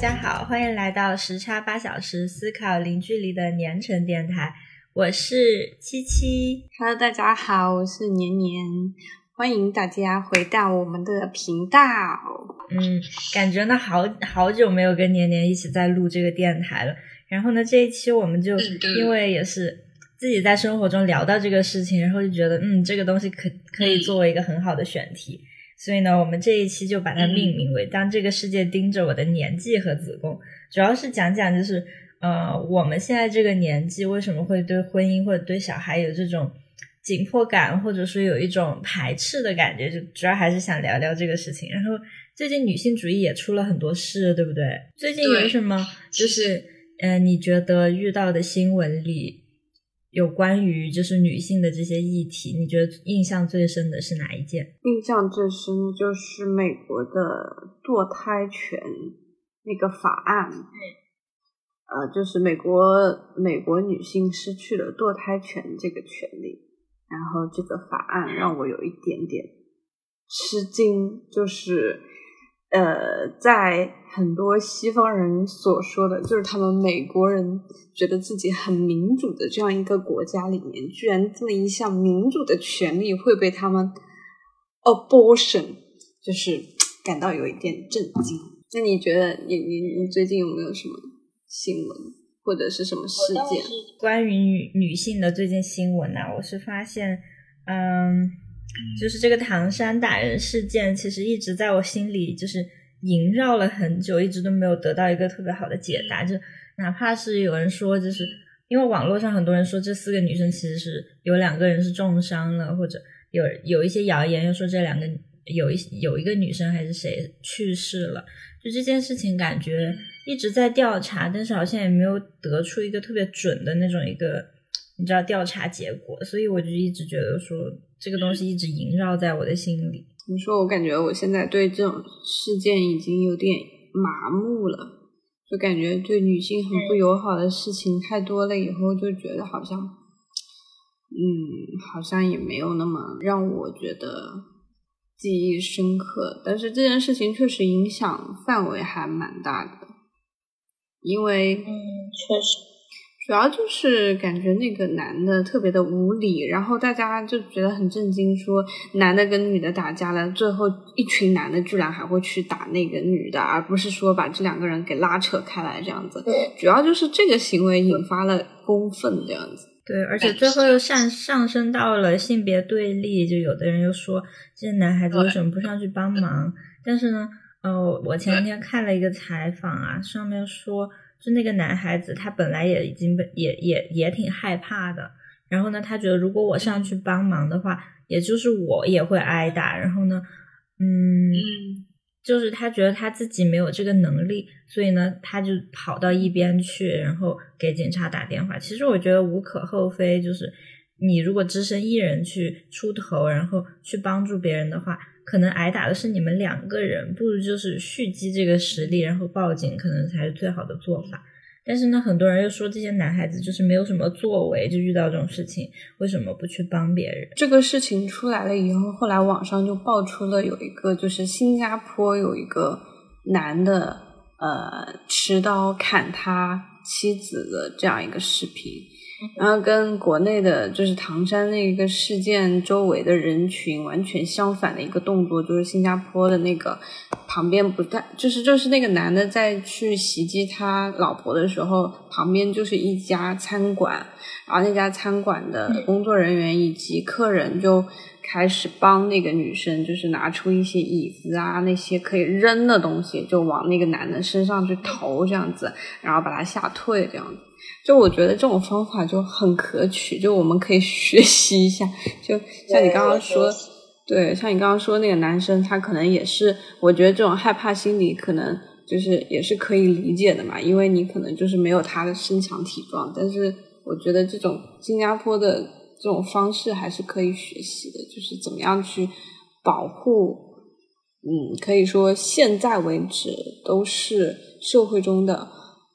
家好，欢迎来到时差八小时思考零距离的年成电台，我是七七。Hello，大家好，我是年年，欢迎大家回到我们的频道。嗯，感觉呢好好久没有跟年年一起在录这个电台了。然后呢，这一期我们就因为也是自己在生活中聊到这个事情，然后就觉得嗯，这个东西可可以作为一个很好的选题。所以呢，我们这一期就把它命名为“当这个世界盯着我的年纪和子宫”，主要是讲讲就是呃，我们现在这个年纪为什么会对婚姻或者对小孩有这种紧迫感，或者说有一种排斥的感觉，就主要还是想聊聊这个事情。然后最近女性主义也出了很多事，对不对？最近有什么就是呃，你觉得遇到的新闻里有关于就是女性的这些议题，你觉得印象最深的是哪一件？印象最深的就是美国的堕胎权那个法案，呃，就是美国美国女性失去了堕胎权这个权利，然后这个法案让我有一点点吃惊，就是呃，在很多西方人所说的，就是他们美国人觉得自己很民主的这样一个国家里面，居然这么一项民主的权利会被他们 abortion，就是感到有一点震惊。那你觉得你你你最近有没有什么新闻或者是什么事件？关于女女性的最近新闻呢、我是发现，嗯，就是这个唐山打人事件，其实一直在我心里就是萦绕了很久，一直都没有得到一个特别好的解答。就哪怕是有人说，就是因为网络上很多人说这四个女生其实是有两个人是重伤了，或者有有一些谣言又说这两个有一有一个女生还是谁去世了。就这件事情，感觉一直在调查，但是好像也没有得出一个特别准的那种一个你知道调查结果，所以我就一直觉得说这个东西一直萦绕在我的心里。怎么说？我感觉我现在对这种事件已经有点麻木了，就感觉对女性很不友好的事情太多了，以后就觉得好像，嗯，好像也没有那么让我觉得记忆深刻。但是这件事情确实影响范围还蛮大的，因为嗯，确实，主要就是感觉那个男的特别的无理，然后大家就觉得很震惊，说男的跟女的打架了，最后一群男的居然还会去打那个女的，而不是说把这两个人给拉扯开来这样子。主要就是这个行为引发了公愤这样子。对，而且最后又上上升到了性别对立，就有的人又说这些男孩子为什么不上去帮忙？但是呢，呃，我前两天看了一个采访啊，上面说，就那个男孩子他本来也已经被也也也挺害怕的，然后呢，他觉得如果我上去帮忙的话，也就是我也会挨打，然后呢，嗯。嗯就是他觉得他自己没有这个能力，所以呢，他就跑到一边去，然后给警察打电话。其实我觉得无可厚非，就是你如果只身一人去出头，然后去帮助别人的话，可能挨打的是你们两个人，不如就是蓄积这个实力，然后报警，可能才是最好的做法。但是呢，很多人又说这些男孩子就是没有什么作为，就遇到这种事情，为什么不去帮别人？这个事情出来了以后，后来网上就爆出了有一个，就是新加坡有一个男的，呃，持刀砍他妻子的这样一个视频，然后跟国内的就是唐山那个事件周围的人群完全相反的一个动作，就是新加坡的那个旁边不但就是就是那个男的在去袭击他老婆的时候，旁边就是一家餐馆，然后那家餐馆的工作人员以及客人就开始帮那个女生，就是拿出一些椅子啊，那些可以扔的东西，就往那个男的身上去投，这样子，然后把他吓退，这样子。就我觉得这种方法就很可取，就我们可以学习一下。就像你刚刚说，对，像你刚刚说那个男生，他可能也是，我觉得这种害怕心理可能就是也是可以理解的嘛，因为你可能就是没有他的身强体壮，但是我觉得这种新加坡的这种方式还是可以学习的，就是怎么样去保护。嗯，可以说现在为止都是社会中的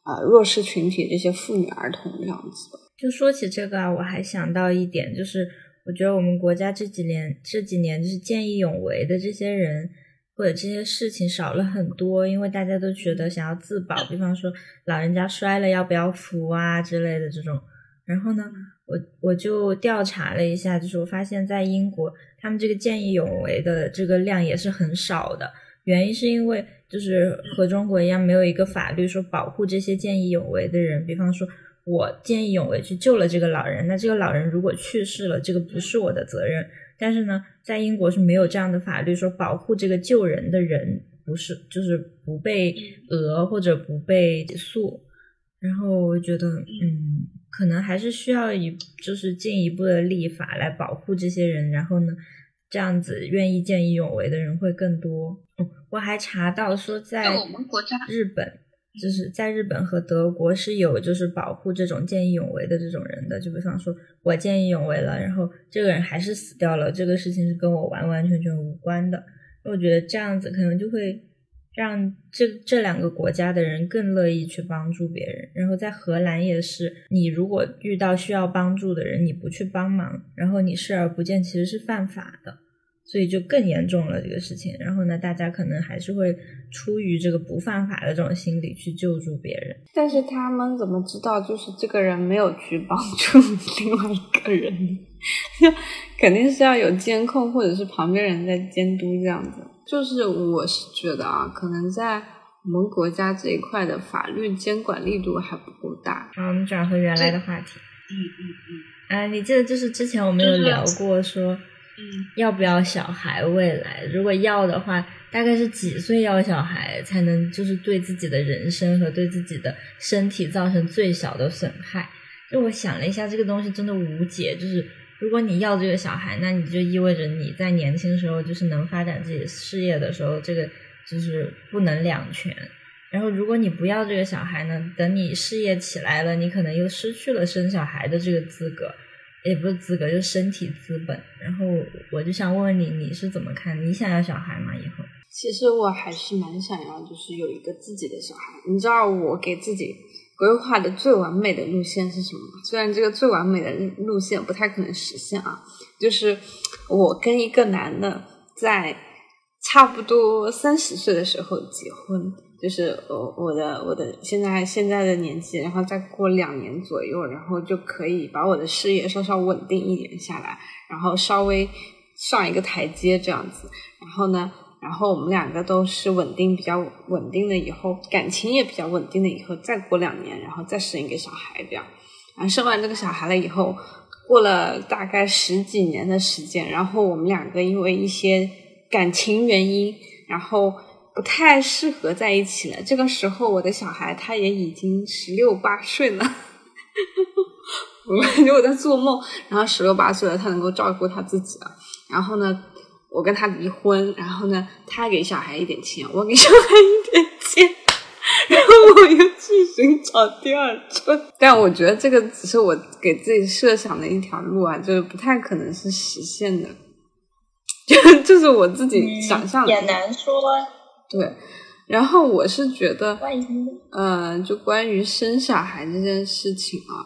呃弱势群体这些妇女儿童这样子。就说起这个啊，我还想到一点，就是我觉得我们国家这几年这几年就是见义勇为的这些人，或者这些事情少了很多，因为大家都觉得想要自保，比方说老人家摔了要不要扶啊之类的这种。然后呢，我我就调查了一下，就是我发现，在英国他们这个见义勇为的这个量也是很少的。原因是因为就是和中国一样，没有一个法律说保护这些见义勇为的人。比方说，我见义勇为去救了这个老人，那这个老人如果去世了，这个不是我的责任。但是呢，在英国是没有这样的法律说保护这个救人的人不是就是不被讹或者不被起诉。然后我觉得，嗯，可能还是需要一就是进一步的立法来保护这些人。然后呢，这样子愿意见义勇为的人会更多。我还查到说，在我们国家日本。就是在日本和德国是有就是保护这种见义勇为的这种人的，就比方说我见义勇为了，然后这个人还是死掉了，这个事情是跟我完完全全无关的。我觉得这样子可能就会让这这两个国家的人更乐意去帮助别人。然后在荷兰也是，你如果遇到需要帮助的人，你不去帮忙，然后你视而不见，其实是犯法的。所以就更严重了这个事情，然后呢，大家可能还是会出于这个不犯法的这种心理去救助别人。但是他们怎么知道就是这个人没有去帮助 另外一个人？肯定是要有监控或者是旁边人在监督这样子。就是我是觉得啊，可能在我们国家这一块的法律监管力度还不够大。好，我们转回原来的话题。嗯嗯嗯。啊，你记得就是之前我们有聊过说。嗯，要不要小孩？未来如果要的话，大概是几岁要小孩才能就是对自己的人生和对自己的身体造成最小的损害？就我想了一下，这个东西真的无解。就是如果你要这个小孩，那你就意味着你在年轻时候就是能发展自己事业的时候，这个就是不能两全。然后如果你不要这个小孩呢，等你事业起来了，你可能又失去了生小孩的这个资格。也不是资格，就是身体资本。然后我就想问问你，你是怎么看？你想要小孩吗？以后？其实我还是蛮想要，就是有一个自己的小孩。你知道我给自己规划的最完美的路线是什么吗？虽然这个最完美的路线不太可能实现啊，就是我跟一个男的在差不多三十岁的时候结婚。就是我我的我的现在现在的年纪，然后再过两年左右，然后就可以把我的事业稍稍稳定一点下来，然后稍微上一个台阶这样子。然后呢，然后我们两个都是稳定比较稳定的，以后感情也比较稳定的，以后再过两年，然后再生一个小孩这样。然后生完这个小孩了以后，过了大概十几年的时间，然后我们两个因为一些感情原因，然后。不太适合在一起了。这个时候，我的小孩他也已经十六八岁了，我感觉我在做梦。然后十六八岁了，他能够照顾他自己了。然后呢，我跟他离婚。然后呢，他给小孩一点钱，我给小孩一点钱。然后我又去寻找第二春。但我觉得这个只是我给自己设想的一条路啊，就是不太可能是实现的。就 就是我自己想象的，也难说。对，然后我是觉得，嗯，就关于生小孩这件事情啊，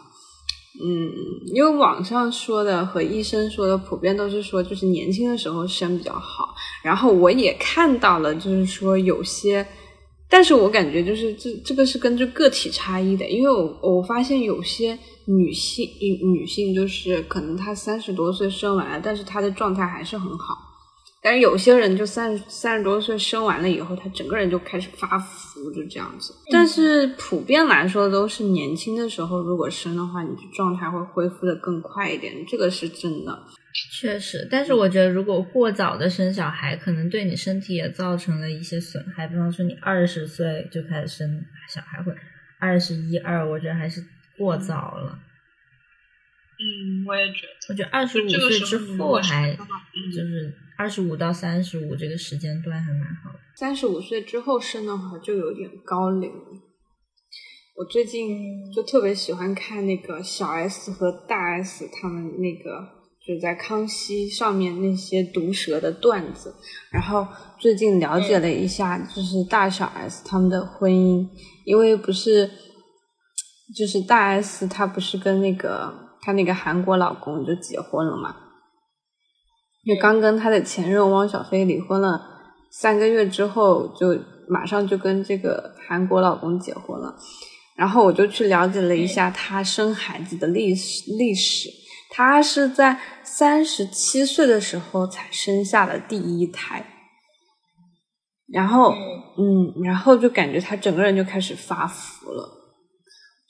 嗯，因为网上说的和医生说的普遍都是说，就是年轻的时候生比较好。然后我也看到了，就是说有些，但是我感觉就是这这个是根据个体差异的，因为我我发现有些女性女性就是可能她三十多岁生完了，但是她的状态还是很好。但是有些人就三三十多岁生完了以后，他整个人就开始发福，就这样子。但是普遍来说，都是年轻的时候如果生的话，你的状态会恢复的更快一点，这个是真的。确实，但是我觉得如果过早的生小孩，可能对你身体也造成了一些损害。比方说，你二十岁就开始生小孩，或二十一二，我觉得还是过早了。嗯，我也觉得。我觉得二十五岁之后还就是。二十五到三十五这个时间段还蛮好的。三十五岁之后生的话就有点高龄。我最近就特别喜欢看那个小 S 和大 S 他们那个就是在康熙上面那些毒舌的段子，然后最近了解了一下，就是大小 S 他们的婚姻，因为不是就是大 S 她不是跟那个她那个韩国老公就结婚了嘛。就刚跟他的前任汪小菲离婚了三个月之后就马上就跟这个韩国老公结婚了。然后我就去了解了一下她生孩子的历史历史，她是在三十七岁的时候才生下了第一胎，然后嗯，然后就感觉他整个人就开始发福了，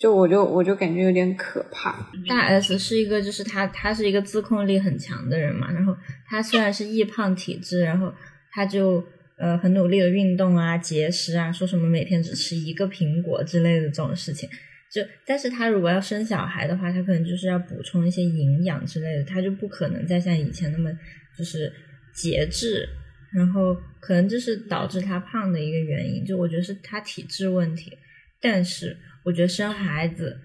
就我就我就感觉有点可怕。大 S 是一个就是她她是一个自控力很强的人嘛，然后她虽然是易胖体质，然后她就。呃，很努力的运动啊，节食啊，说什么每天只吃一个苹果之类的这种事情，就但是他如果要生小孩的话，他可能就是要补充一些营养之类的，他就不可能再像以前那么就是节制，然后可能这是导致他胖的一个原因，就我觉得是他体质问题。但是我觉得生孩子，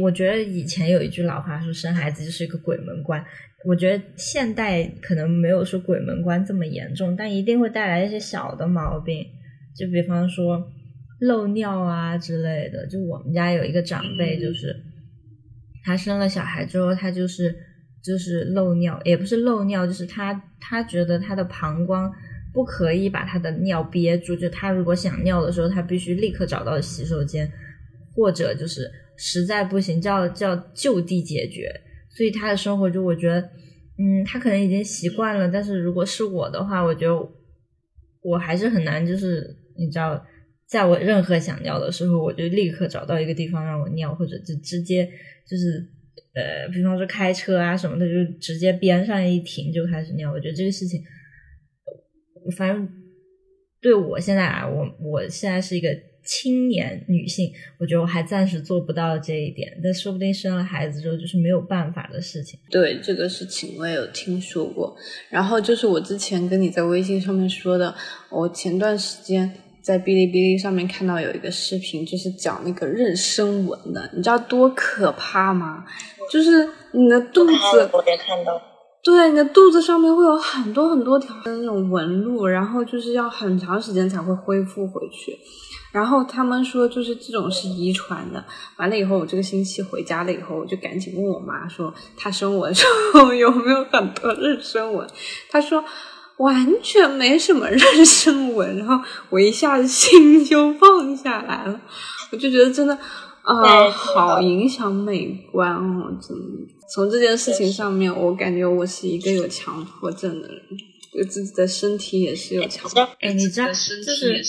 我觉得以前有一句老话说，生孩子就是一个鬼门关。我觉得现代可能没有说鬼门关这么严重，但一定会带来一些小的毛病，就比方说漏尿啊之类的。就我们家有一个长辈，就是他生了小孩之后，他就是就是漏尿，也不是漏尿，就是他他觉得他的膀胱不可以把他的尿憋住，就他如果想尿的时候，他必须立刻找到洗手间，或者就是实在不行，叫叫就地解决。所以他的生活就我觉得，嗯，他可能已经习惯了。但是如果是我的话，我觉得我还是很难，就是你知道，在我任何想尿的时候，我就立刻找到一个地方让我尿，或者就直接就是呃，比方说开车啊什么的，就直接边上一停就开始尿。我觉得这个事情，反正对我现在啊，我我现在是一个。青年女性，我觉得我还暂时做不到这一点，但说不定生了孩子之后就是没有办法的事情。对这个事情我也有听说过。然后就是我之前跟你在微信上面说的，我前段时间在哔哩哔哩上面看到有一个视频，就是讲那个妊娠纹的，你知道多可怕吗？就是你的肚子，我也看到，对，你的肚子上面会有很多很多条的那种纹路，然后就是要很长时间才会恢复回去。然后他们说，就是这种是遗传的。完了以后，我这个星期回家了以后，我就赶紧问我妈说，她生我的时候 有没有很多妊娠纹？她说完全没什么妊娠纹。然后我一下子心就放下来了，我就觉得真的啊，好影响美观哦！真的，从这件事情上面，我感觉我是一个有强迫症的人，对自己的身体也是有强迫。哎，你知道，就是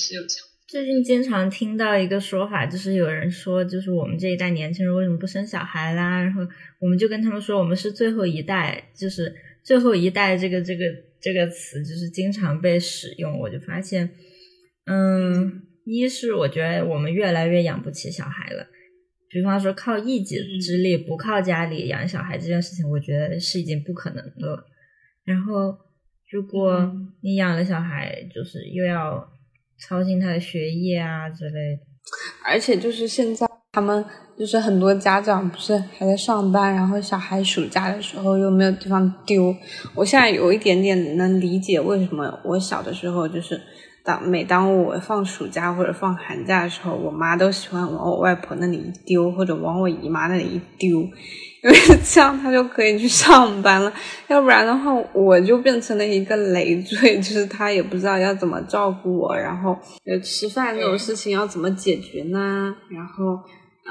最近经常听到一个说法，就是有人说，就是我们这一代年轻人为什么不生小孩啦？然后我们就跟他们说，我们是最后一代，就是最后一代这个这个这个词，就是经常被使用。我就发现，嗯，一是我觉得我们越来越养不起小孩了。比方说，靠一己之力不靠家里养小孩这件事情，我觉得是已经不可能的了。然后，如果你养了小孩，就是又要。操心他的学业啊之类的，而且就是现在他们就是很多家长不是还在上班，然后小孩暑假的时候又没有地方丢。我现在有一点点能理解为什么我小的时候就是当每当我放暑假或者放寒假的时候，我妈都喜欢往我外婆那里一丢，或者往我姨妈那里一丢。因为这样她就可以去上班了，要不然的话我就变成了一个累赘，就是她也不知道要怎么照顾我，然后吃饭这种事情要怎么解决呢？然后，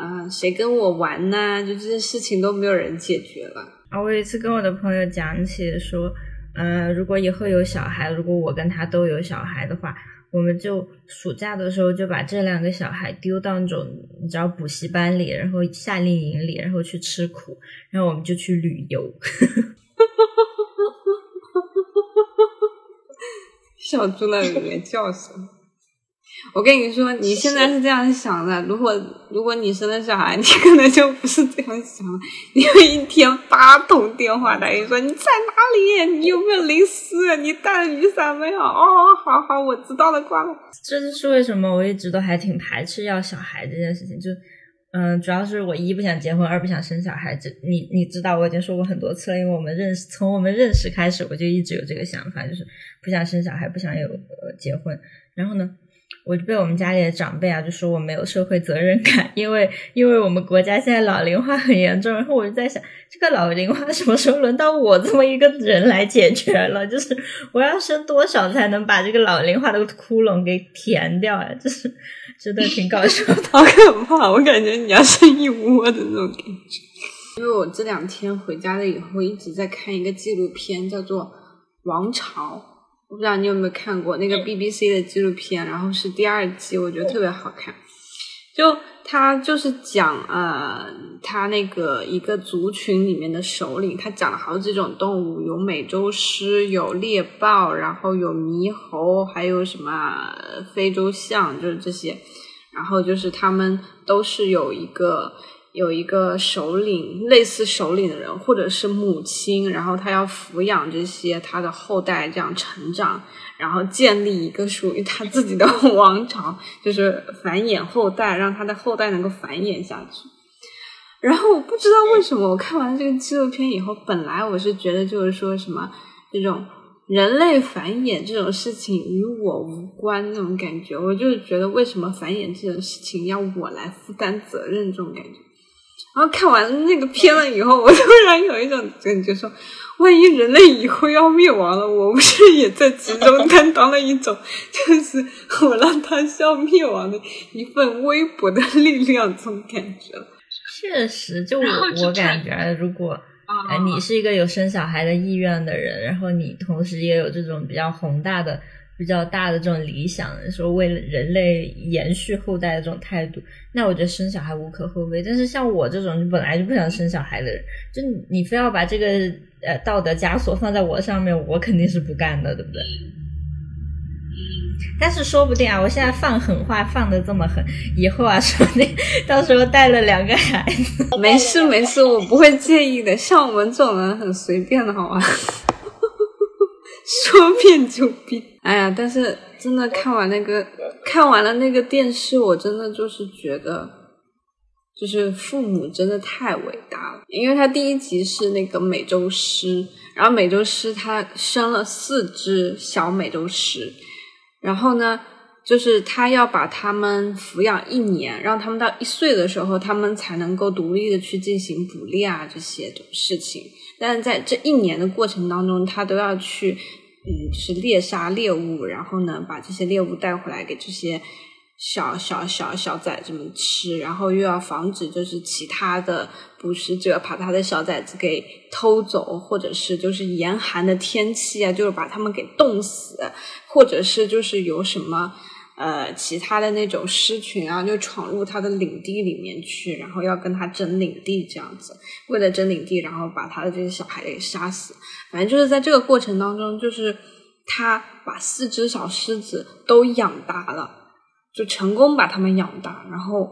嗯，谁跟我玩呢？就这些事情都没有人解决了。啊，我有一次跟我的朋友讲起说，嗯，如果以后有小孩，如果我跟他都有小孩的话。我们就暑假的时候就把这两个小孩丢到那种你知道补习班里，然后夏令营里，然后去吃苦，然后我们就去旅游，小猪那里面叫声？我跟你说，你现在是这样想的。如果如果你生了小孩，你可能就不是这样想了。你会一天八通电话来，你说你在哪里？你有没有零食？你带了雨伞没有？哦，好好，我知道了，挂了。这就是为什么我一直都还挺排斥要小孩这件事情。就嗯，主要是我一不想结婚，二不想生小孩。这你你知道，我已经说过很多次了。因为我们认识，从我们认识开始，我就一直有这个想法，就是不想生小孩，不想有呃结婚。然后呢？我就被我们家里的长辈啊就说我没有社会责任感，因为因为我们国家现在老龄化很严重，然后我就在想，这个老龄化什么时候轮到我这么一个人来解决了？就是我要生多少才能把这个老龄化的窟窿给填掉啊？就是真的挺搞笑的，好可怕！我感觉你要生一窝的那种感觉。因为我这两天回家了以后，一直在看一个纪录片，叫做《王朝》，我不知道你有没有看过那个 BBC 的纪录片，然后是第二季，我觉得特别好看。就他就是讲呃，他那个一个族群里面的首领，他讲了好几种动物，有美洲狮，有猎豹，然后有猕猴，还有什么非洲象，就是这些。然后就是他们都是有一个。有一个首领，类似首领的人，或者是母亲，然后他要抚养这些他的后代，这样成长，然后建立一个属于他自己的王朝，就是繁衍后代，让他的后代能够繁衍下去。然后我不知道为什么，我看完这个纪录片以后，本来我是觉得就是说什么这种人类繁衍这种事情与我无关那种感觉，我就是觉得为什么繁衍这种事情要我来负担责任这种感觉。然后看完那个片了以后，我突然有一种感觉，说，万一人类以后要灭亡了，我不是也在其中担当了一种，就是我让它消灭亡的一份微薄的力量，这种感觉。确实，就我我感觉，如果哎你是一个有生小孩的意愿的人，然后你同时也有这种比较宏大的。比较大的这种理想，说为了人类延续后代的这种态度，那我觉得生小孩无可厚非。但是像我这种本来就不想生小孩的人，就你非要把这个呃道德枷锁放在我上面，我肯定是不干的，对不对？但是说不定啊，我现在放狠话放的这么狠，以后啊，说不定 到时候带了两个孩子，没事没事，我不会介意的。像我们这种人很随便的，好吗？说变就变，哎呀！但是真的看完那个，看完了那个电视，我真的就是觉得，就是父母真的太伟大了。因为他第一集是那个美洲狮，然后美洲狮它生了四只小美洲狮，然后呢，就是他要把他们抚养一年，让他们到一岁的时候，他们才能够独立的去进行捕猎啊这些的事情。但是在这一年的过程当中，他都要去，嗯，就是猎杀猎物，然后呢，把这些猎物带回来给这些小小小小崽子们吃，然后又要防止就是其他的捕食者把他的小崽子给偷走，或者是就是严寒的天气啊，就是把他们给冻死，或者是就是有什么。呃，其他的那种狮群啊，就闯入他的领地里面去，然后要跟他争领地，这样子，为了争领地，然后把他的这些小孩给杀死。反正就是在这个过程当中，就是他把四只小狮子都养大了，就成功把他们养大，然后，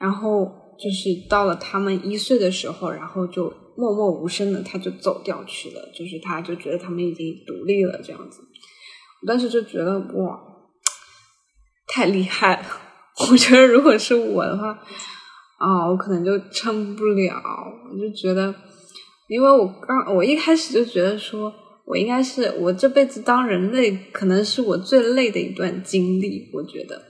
然后就是到了他们一岁的时候，然后就默默无声的他就走掉去了，就是他就觉得他们已经独立了这样子。我当时就觉得哇。太厉害了！我觉得如果是我的话，啊，我可能就撑不了。我就觉得，因为我刚我一开始就觉得说，我应该是我这辈子当人类，可能是我最累的一段经历。我觉得，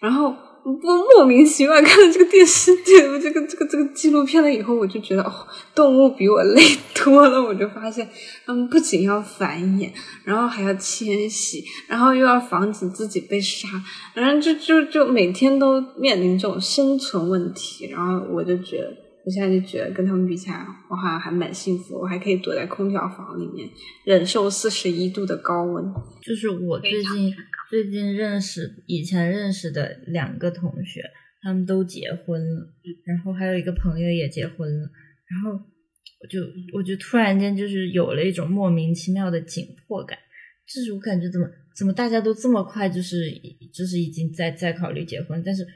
然后。我莫名其妙看了这个电视剧，这个这个这个纪录片了以后，我就觉得哦，动物比我累多了。我就发现，他们不仅要繁衍，然后还要迁徙，然后又要防止自己被杀，然后就就就每天都面临这种生存问题。然后我就觉得，我现在就觉得跟他们比起来，我好像还蛮幸福，我还可以躲在空调房里面忍受四十一度的高温。就是我最近。最近认识以前认识的两个同学，他们都结婚了，然后还有一个朋友也结婚了，然后我就我就突然间就是有了一种莫名其妙的紧迫感，就是我感觉怎么怎么大家都这么快就是就是已经在在考虑结婚，但是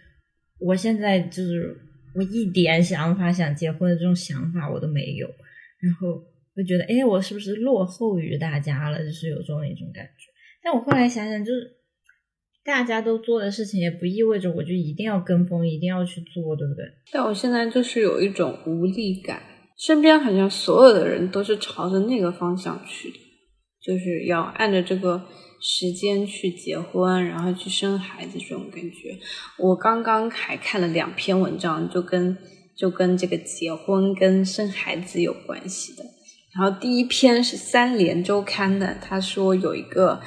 我现在就是我一点想法想结婚的这种想法我都没有，然后就觉得哎我是不是落后于大家了，就是有这种一种感觉，但我后来想想就是。大家都做的事情，也不意味着我就一定要跟风，一定要去做，对不对？但我现在就是有一种无力感，身边好像所有的人都是朝着那个方向去的，就是要按着这个时间去结婚，然后去生孩子这种感觉。我刚刚还看了两篇文章，就跟就跟这个结婚跟生孩子有关系的。然后第一篇是三联周刊的，他说有一个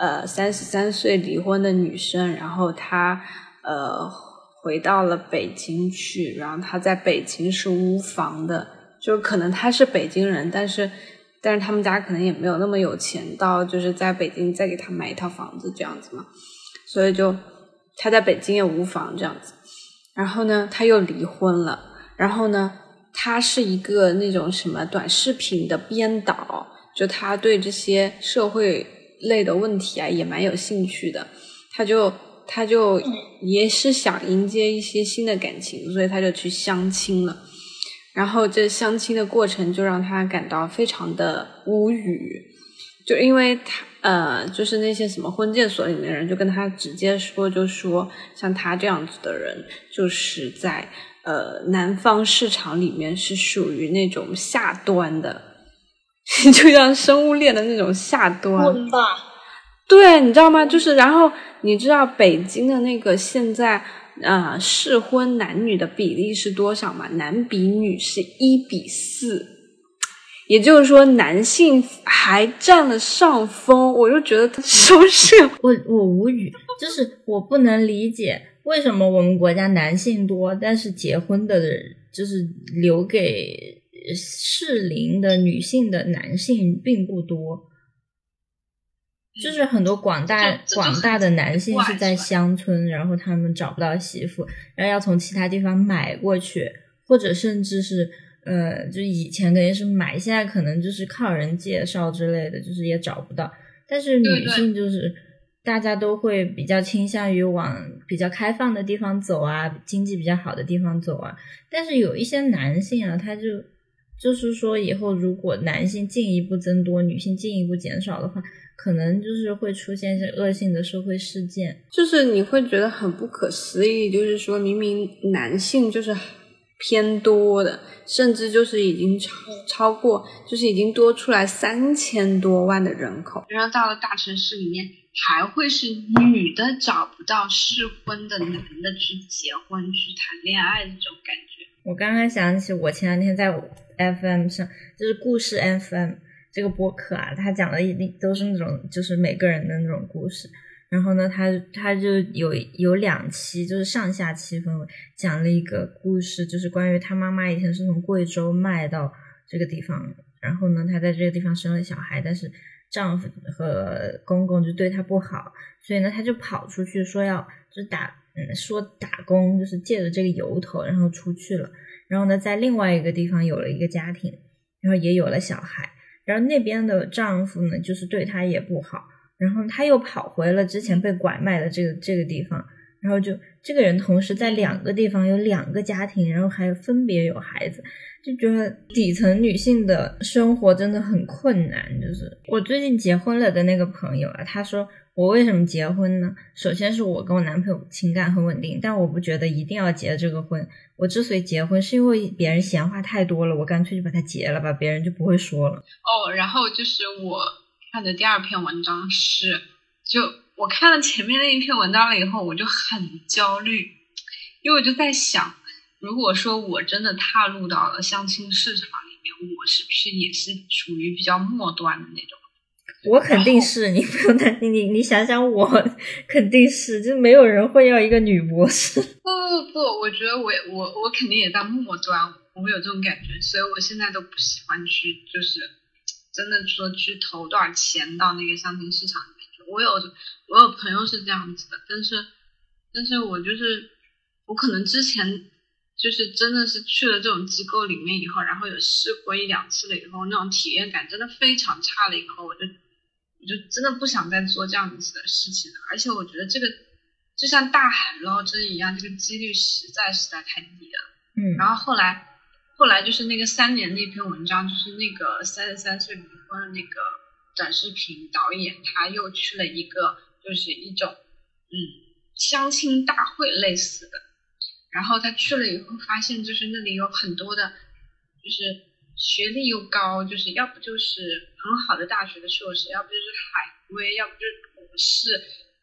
呃三十三岁离婚的女生，然后她呃回到了北京去，然后她在北京是无房的，就可能她是北京人，但是。但是他们家可能也没有那么有钱，到就是在北京再给她买一套房子这样子嘛，所以就她在北京也无房这样子。然后呢，她又离婚了。然后呢，他是一个那种什么短视频的编导，就他对这些社会类的问题啊也蛮有兴趣的。他就他就也是想迎接一些新的感情，所以他就去相亲了。然后这相亲的过程就让他感到非常的无语，就因为他呃，就是那些什么婚介所里面的人就跟他直接说，就说像他这样子的人，就是在呃南方市场里面是属于那种下端的，就像生物链的那种下端。混吧。对，你知道吗？就是然后你知道北京的那个现在。啊，适婚男女的比例是多少吗？男比女是一比四，也就是说男性还占了上风。我就觉得他是不是？我我无语，就是我不能理解为什么我们国家男性多，但是结婚的人就是留给适龄的女性的男性并不多。就是很多广大广大的男性是在乡村，然后他们找不到媳妇，然后要从其他地方买过去，或者甚至是呃，就以前肯定是买，现在可能就是靠人介绍之类的，就是也找不到。但是女性就是大家都会比较倾向于往比较开放的地方走啊，经济比较好的地方走啊。但是有一些男性啊，他就就是说以后如果男性进一步增多，女性进一步减少的话。可能就是会出现一些恶性的社会事件，就是你会觉得很不可思议，就是说明明男性就是偏多的，甚至就是已经超超过，就是已经多出来三千多万的人口，然后到了大城市里面，还会是女的找不到适婚的男的去结婚去谈恋爱的这种感觉。我刚刚想起，我前两天在 FM 上，就是故事 FM。这个播客啊，他讲的一定都是那种，就是每个人的那种故事。然后呢，他他就有有两期，就是上下期分为讲了一个故事，就是关于他妈妈以前是从贵州卖到这个地方，然后呢，他在这个地方生了小孩，但是丈夫和公公就对他不好，所以呢，他就跑出去说要就打，嗯，说打工，就是借着这个由头，然后出去了。然后呢，在另外一个地方有了一个家庭，然后也有了小孩。然后那边的丈夫呢，就是对她也不好，然后她又跑回了之前被拐卖的这个这个地方，然后就这个人同时在两个地方有两个家庭，然后还分别有孩子，就觉得底层女性的生活真的很困难。就是我最近结婚了的那个朋友啊，他说。我为什么结婚呢？首先是我跟我男朋友情感很稳定，但我不觉得一定要结这个婚。我之所以结婚，是因为别人闲话太多了，我干脆就把它结了吧，别人就不会说了。哦，然后就是我看的第二篇文章是，就我看了前面那一篇文章了以后，我就很焦虑，因为我就在想，如果说我真的踏入到了相亲市场里面，我是不是也是属于比较末端的那种？我肯定是你不用担心，你你想想我肯定是，就没有人会要一个女博士。不不不，我觉得我我我肯定也在末端，我会有这种感觉，所以我现在都不喜欢去，就是真的说去投多少钱到那个相亲市场里面去。我有我有朋友是这样子的，但是但是我就是我可能之前就是真的是去了这种机构里面以后，然后有试过一两次了以后，那种体验感真的非常差了以后，我就。我就真的不想再做这样子的事情了，而且我觉得这个就像大海捞针一样，这个几率实在实在太低了。嗯，然后后来后来就是那个三年那篇文章，就是那个三十三岁离婚的那个短视频导演，他又去了一个就是一种嗯相亲大会类似的，然后他去了以后发现，就是那里有很多的，就是。学历又高，就是要不就是很好的大学的硕士，要不就是海归，要不就是博士，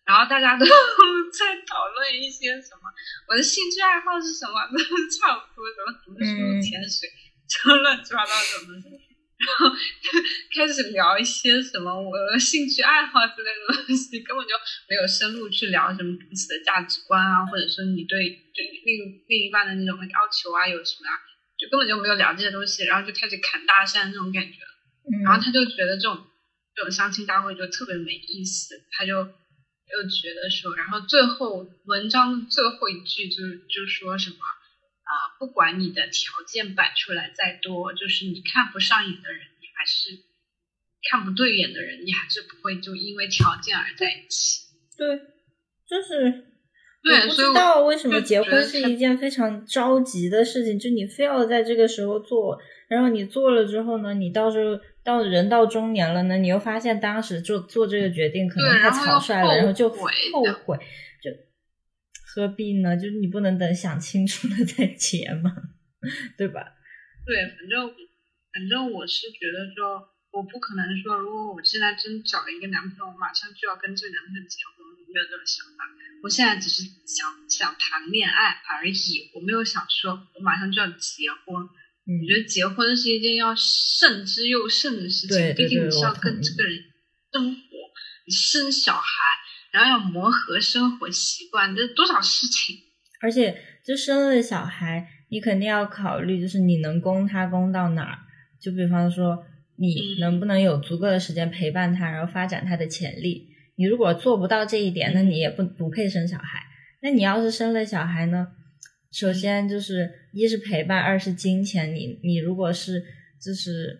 然后大家都 在讨论一些什么，我的兴趣爱好是什么，都差不多什么读书、潜水，就乱七八糟的东西，然后 开始聊一些什么我的兴趣爱好之类的东西，根本就没有深入去聊什么彼此的价值观啊，或者说你对对另另一半的那种要求啊有什么啊，就根本就没有聊这些东西，然后就开始侃大山那种感觉。然后他就觉得这种这种相亲大会就特别没意思，他就又觉得说，然后最后文章最后一句就就说什么啊，不管你的条件摆出来再多，就是你看不上眼的人，你还是看不对眼的人，你还是不会就因为条件而在一起。对，就是对，不知道为什么结婚是一件非常着急的事情，就你非要在这个时候做，然后你做了之后呢，你到时候。到人到中年了呢，你又发现当时做做这个决定可能太草率了，然后就后悔，就何必呢？就是你不能等想清楚了再结嘛？对吧？对，反正反正我是觉得说，我不可能说，如果我现在真找了一个男朋友，我马上就要跟这个男朋友结婚，没有这种想法。我现在只是想想谈恋爱而已，我没有想说我马上就要结婚。我觉得结婚是一件要慎之又慎的事情，毕竟你是要跟这个人生活，你生小孩，然后要磨合生活习惯，这多少事情。而且，就生了小孩，你肯定要考虑，就是你能供他供到哪儿。就比方说，你能不能有足够的时间陪伴他，然后发展他的潜力？你如果做不到这一点，那你也不不配生小孩。那你要是生了小孩呢？首先就是一是陪伴，二是金钱。你你如果是就是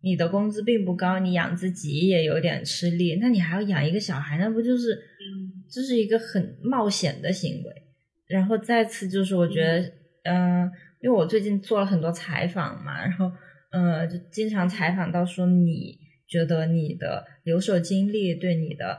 你的工资并不高，你养自己也有点吃力，那你还要养一个小孩，那不就是嗯，这是一个很冒险的行为。然后再次就是我觉得，嗯，因为我最近做了很多采访嘛，然后呃，就经常采访到说，你觉得你的留守经历对你的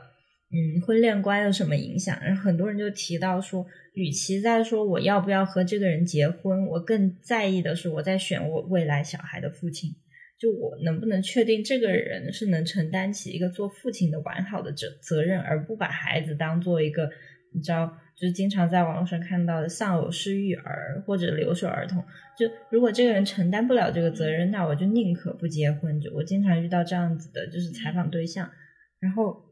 嗯婚恋观有什么影响？然后很多人就提到说。与其在说我要不要和这个人结婚，我更在意的是我在选我未来小孩的父亲。就我能不能确定这个人是能承担起一个做父亲的完好的责责任，而不把孩子当做一个你知道，就是经常在网络上看到的丧偶式育儿或者留守儿童。就如果这个人承担不了这个责任，那我就宁可不结婚。就我经常遇到这样子的，就是采访对象，然后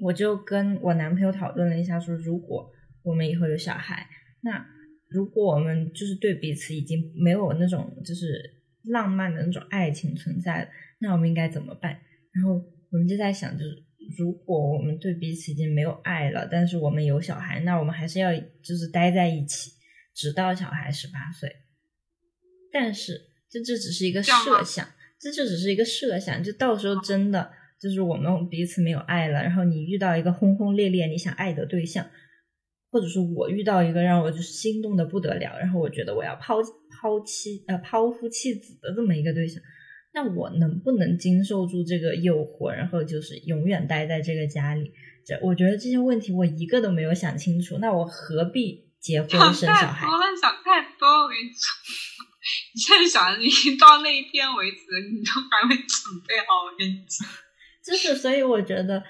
我就跟我男朋友讨论了一下，说如果。我们以后有小孩，那如果我们就是对彼此已经没有那种就是浪漫的那种爱情存在了，那我们应该怎么办？然后我们就在想，就是如果我们对彼此已经没有爱了，但是我们有小孩，那我们还是要就是待在一起，直到小孩十八岁。但是这这只是一个设想，这这只是一个设想，就到时候真的就是我们彼此没有爱了，然后你遇到一个轰轰烈烈你想爱的对象。或者是我遇到一个让我就是心动的不得了，然后我觉得我要抛抛妻呃抛夫弃子的这么一个对象，那我能不能经受住这个诱惑，然后就是永远待在这个家里？这我觉得这些问题我一个都没有想清楚，那我何必结婚生小孩？想太多了，想太多。我跟你说，你现在想，你到那一天为止，你都还没准备好。我跟你讲，就是所以我觉得。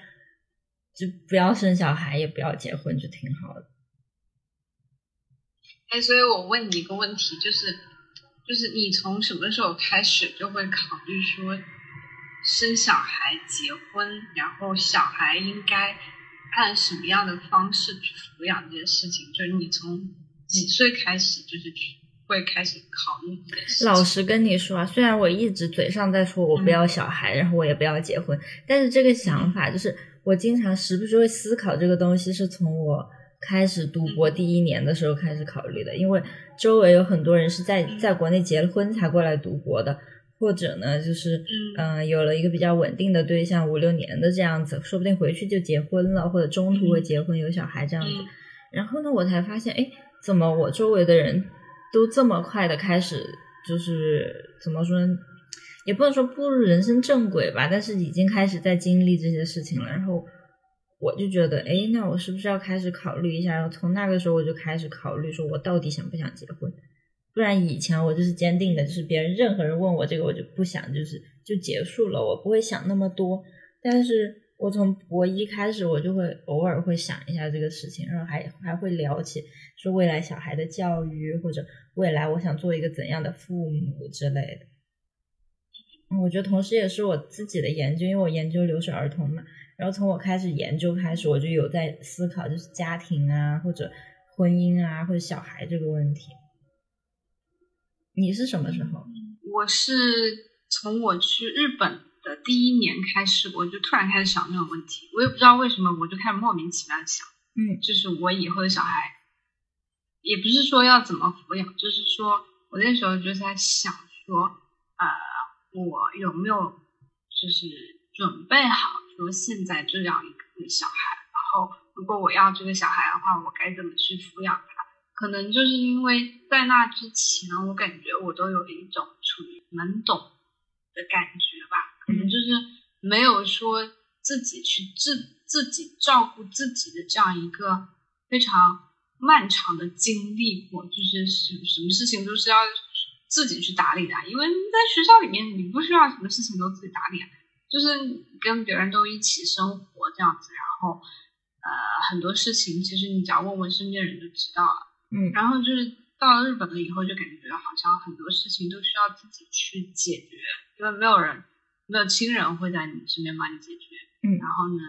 就不要生小孩，也不要结婚，就挺好的。哎，所以我问你一个问题，就是，就是你从什么时候开始就会考虑说生小孩、结婚，然后小孩应该按什么样的方式去抚养这件事情？就是你从几岁开始，就是去会开始考虑这件事？老实跟你说啊，虽然我一直嘴上在说我不要小孩，然后我也不要结婚，但是这个想法就是。我经常时不时会思考这个东西，是从我开始读博第一年的时候开始考虑的。因为周围有很多人是在在国内结了婚才过来读博的，或者呢，就是嗯，有了一个比较稳定的对象，五六年的这样子，说不定回去就结婚了，或者中途会结婚有小孩这样子。然后呢，我才发现，哎，怎么我周围的人都这么快的开始，就是怎么说？也不能说步入人生正轨吧，但是已经开始在经历这些事情了。然后我就觉得，哎，那我是不是要开始考虑一下？然后从那个时候我就开始考虑，说我到底想不想结婚？不然以前我就是坚定的，就是别人任何人问我这个，我就不想，就是就结束了，我不会想那么多。但是我从博一开始，我就会偶尔会想一下这个事情，然后还还会聊起说未来小孩的教育，或者未来我想做一个怎样的父母之类的。我觉得同时也是我自己的研究，因为我研究留守儿童嘛。然后从我开始研究开始，我就有在思考，就是家庭啊，或者婚姻啊，或者小孩这个问题。你是什么时候？我是从我去日本的第一年开始，我就突然开始想这种问题。我也不知道为什么，我就开始莫名其妙的想，嗯，就是我以后的小孩，也不是说要怎么抚养，就是说我那时候就在想说，呃，我有没有就是准备好说现在这样一个小孩，然后如果我要这个小孩的话，我该怎么去抚养他？可能就是因为在那之前，我感觉我都有一种处于懵懂的感觉吧，可能就是没有说自己去自自己照顾自己的这样一个非常漫长的经历过，就是什什么事情都是要自己去打理的，因为在学校里面你不需要什么事情都自己打理，就是跟别人都一起生活这样子，然后呃很多事情其实你只要问问身边人就知道了。嗯，然后就是到了日本了以后，就感觉好像很多事情都需要自己去解决，因为没有人，没有亲人会在你身边帮你解决。嗯，然后呢，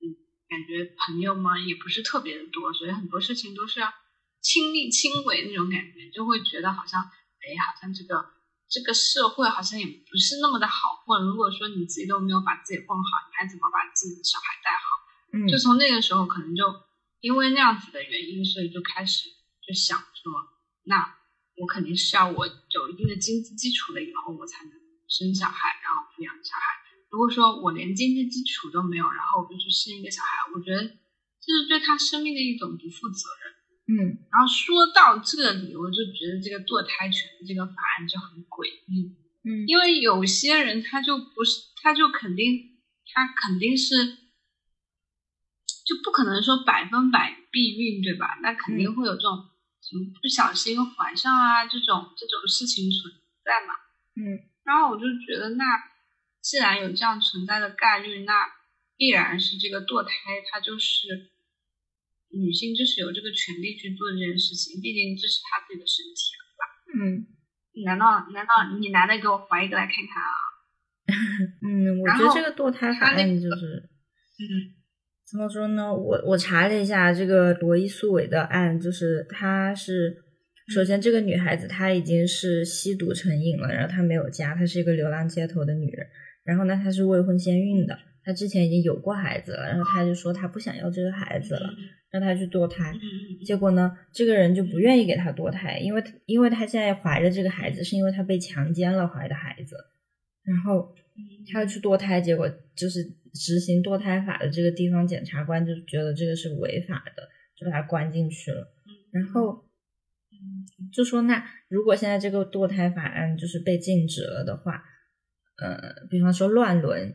嗯，感觉朋友嘛也不是特别的多，所以很多事情都是要亲力亲为那种感觉，就会觉得好像，哎，好像这个这个社会好像也不是那么的好混。如果说你自己都没有把自己混好，你还怎么把自己的小孩带好？嗯，就从那个时候可能就因为那样子的原因，所以就开始。就想说，那我肯定是要我有一定的经济基础了以后，我才能生小孩，然后抚养小孩。如果说我连经济基础都没有，然后我就去生一个小孩，我觉得这是对他生命的一种不负责任。嗯，然后说到这里，我就觉得这个堕胎权的这个法案就很诡异。嗯，因为有些人他就不是，他就肯定他肯定是。就不可能说百分百避孕，对吧？那肯定会有这种什么不小心怀上啊这种这种事情存在嘛。嗯，然后我就觉得，那既然有这样存在的概率，那必然是这个堕胎，它就是女性就是有这个权利去做这件事情，毕竟这是她自己的身体，对吧？嗯，难道难道你男的给我怀一个来看看啊？嗯，我觉得这个堕胎法案就是，嗯。怎么说呢？我我查了一下这个罗伊诉韦的案，就是她是首先这个女孩子她已经是吸毒成瘾了，然后她没有家，她是一个流浪街头的女人。然后呢，她是未婚先孕的，她之前已经有过孩子了，然后她就说她不想要这个孩子了，让她去堕胎。结果呢，这个人就不愿意给她堕胎，因为因为她现在怀着这个孩子，是因为她被强奸了怀的孩子，然后她要去堕胎，结果就是。执行堕胎法的这个地方检察官就觉得这个是违法的，就把他关进去了。然后就说，那如果现在这个堕胎法案就是被禁止了的话，呃，比方说乱伦，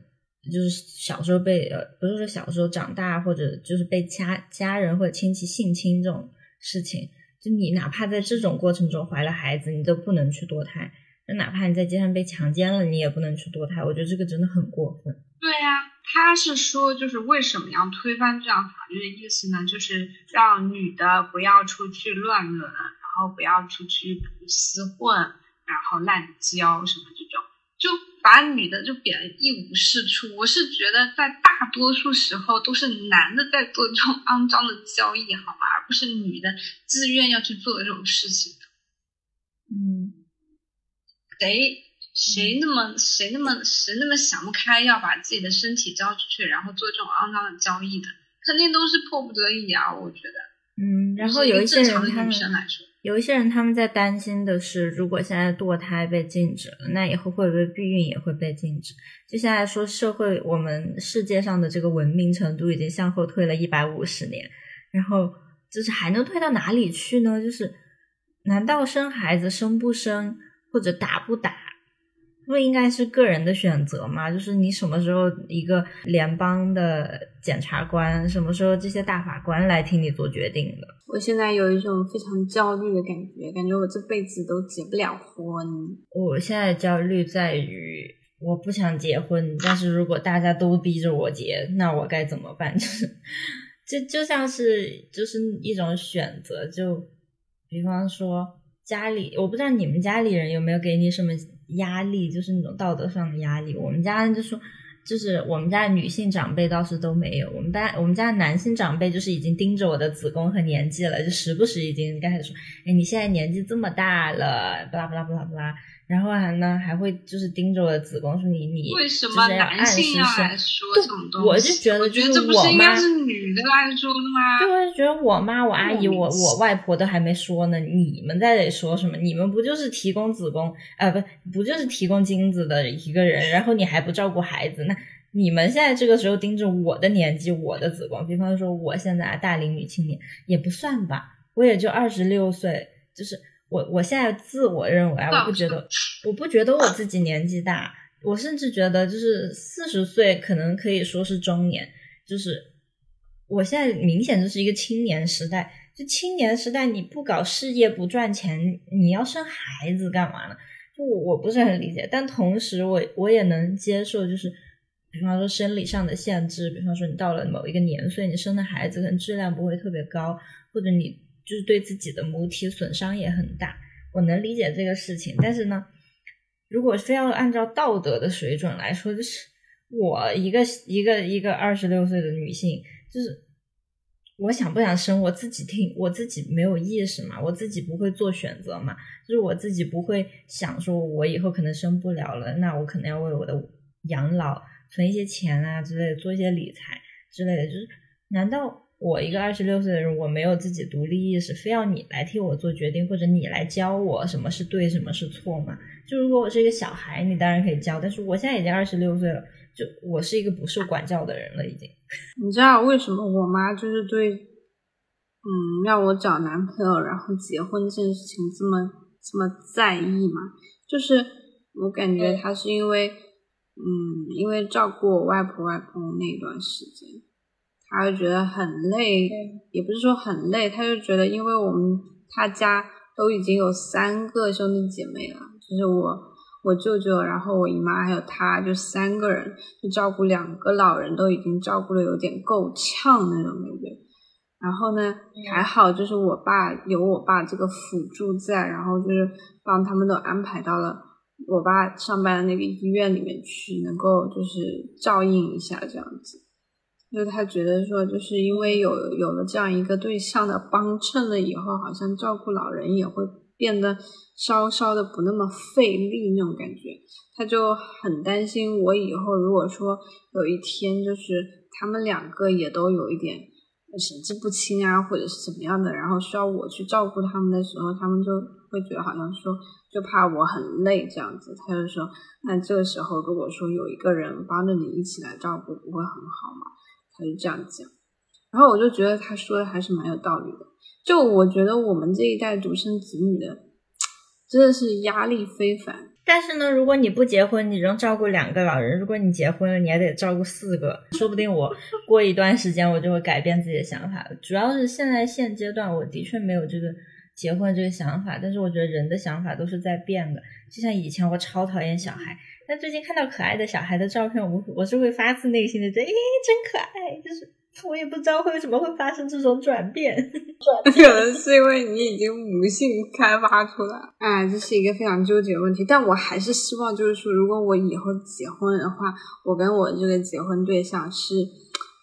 就是小时候被呃，不是说小时候长大或者就是被家家人或者亲戚性侵这种事情，就你哪怕在这种过程中怀了孩子，你都不能去堕胎。那哪怕你在街上被强奸了，你也不能去堕胎。我觉得这个真的很过分。对呀。他是说，就是为什么要推翻这样法律的意思呢？就是让女的不要出去乱伦，然后不要出去厮混，然后滥交什么这种，就把女的就贬得一无是处。我是觉得，在大多数时候都是男的在做这种肮脏的交易，好吗？而不是女的自愿要去做这种事情。嗯，谁？谁那么谁那么谁那么想不开，要把自己的身体交出去，然后做这种肮脏的交易的，肯定都是迫不得已啊！我觉得，嗯，然后有一些人他们，有一些人他们在担心的是，如果现在堕胎被禁止了，那以后会不会避孕也会被禁止？就现在说，社会我们世界上的这个文明程度已经向后退了一百五十年，然后就是还能退到哪里去呢？就是难道生孩子生不生，或者打不打？不应该是个人的选择吗？就是你什么时候一个联邦的检察官，什么时候这些大法官来替你做决定的？我现在有一种非常焦虑的感觉，感觉我这辈子都结不了婚。我现在焦虑在于，我不想结婚，但是如果大家都逼着我结，那我该怎么办？就是就就像是就是一种选择，就比方说家里，我不知道你们家里人有没有给你什么压力，就是那种道德上的压力。我们家就说。就是我们家女性长辈倒是都没有，我们家我们家男性长辈就是已经盯着我的子宫和年纪了，就时不时已经开始说，哎，你现在年纪这么大了，巴拉巴拉巴拉巴拉。然后还呢，还会就是盯着我的子宫说你你为什么男性要来说这种东西？我就觉得，我觉得这不是我妈是女的来说的吗？对，我就觉得我妈、我阿姨、我我外婆都还没说呢，你们在这里说什么？你们不就是提供子宫呃不不就是提供精子的一个人？然后你还不照顾孩子？那你们现在这个时候盯着我的年纪、我的子宫，比方说我现在大龄女青年也不算吧，我也就二十六岁，就是。我我现在自我认为啊，我不觉得，我不觉得我自己年纪大，我甚至觉得就是四十岁可能可以说是中年，就是我现在明显就是一个青年时代，就青年时代你不搞事业不赚钱，你要生孩子干嘛呢？就我我不是很理解，但同时我我也能接受，就是比方说生理上的限制，比方说你到了某一个年岁，你生的孩子可能质量不会特别高，或者你。就是对自己的母体损伤也很大，我能理解这个事情。但是呢，如果非要按照道德的水准来说，就是我一个一个一个二十六岁的女性，就是我想不想生，我自己听，我自己没有意识嘛，我自己不会做选择嘛，就是我自己不会想说，我以后可能生不了了，那我可能要为我的养老存一些钱啊之类的，做一些理财之类的，就是难道？我一个二十六岁的人，我没有自己独立意识，非要你来替我做决定，或者你来教我什么是对，什么是错吗？就如果我是一个小孩，你当然可以教，但是我现在已经二十六岁了，就我是一个不受管教的人了，已经。你知道为什么我妈就是对，嗯，让我找男朋友，然后结婚这件事情这么这么在意吗？就是我感觉她是因为，嗯，因为照顾我外婆外公那段时间。他就觉得很累，也不是说很累，他就觉得，因为我们他家都已经有三个兄弟姐妹了，就是我、我舅舅，然后我姨妈还有他，就三个人，就照顾两个老人，都已经照顾的有点够呛那种感觉。然后呢，还好就是我爸有我爸这个辅助在，然后就是帮他们都安排到了我爸上班的那个医院里面去，能够就是照应一下这样子。就他觉得说，就是因为有有了这样一个对象的帮衬了以后，好像照顾老人也会变得稍稍的不那么费力那种感觉。他就很担心我以后如果说有一天就是他们两个也都有一点神志不清啊，或者是怎么样的，然后需要我去照顾他们的时候，他们就会觉得好像说就怕我很累这样子。他就说，那这个时候如果说有一个人帮着你一起来照顾，不会很好吗？他就这样讲，然后我就觉得他说的还是蛮有道理的。就我觉得我们这一代独生子女的真的是压力非凡。但是呢，如果你不结婚，你仍照顾两个老人；如果你结婚了，你还得照顾四个。说不定我 过一段时间我就会改变自己的想法。主要是现在现阶段，我的确没有这个结婚这个想法。但是我觉得人的想法都是在变的。就像以前我超讨厌小孩。但最近看到可爱的小孩的照片，我我是会发自内心的觉得，哎，真可爱。就是我也不知道为什么会发生这种转变，可能是因为你已经母性开发出来。哎，这是一个非常纠结的问题。但我还是希望，就是说，如果我以后结婚的话，我跟我这个结婚对象是。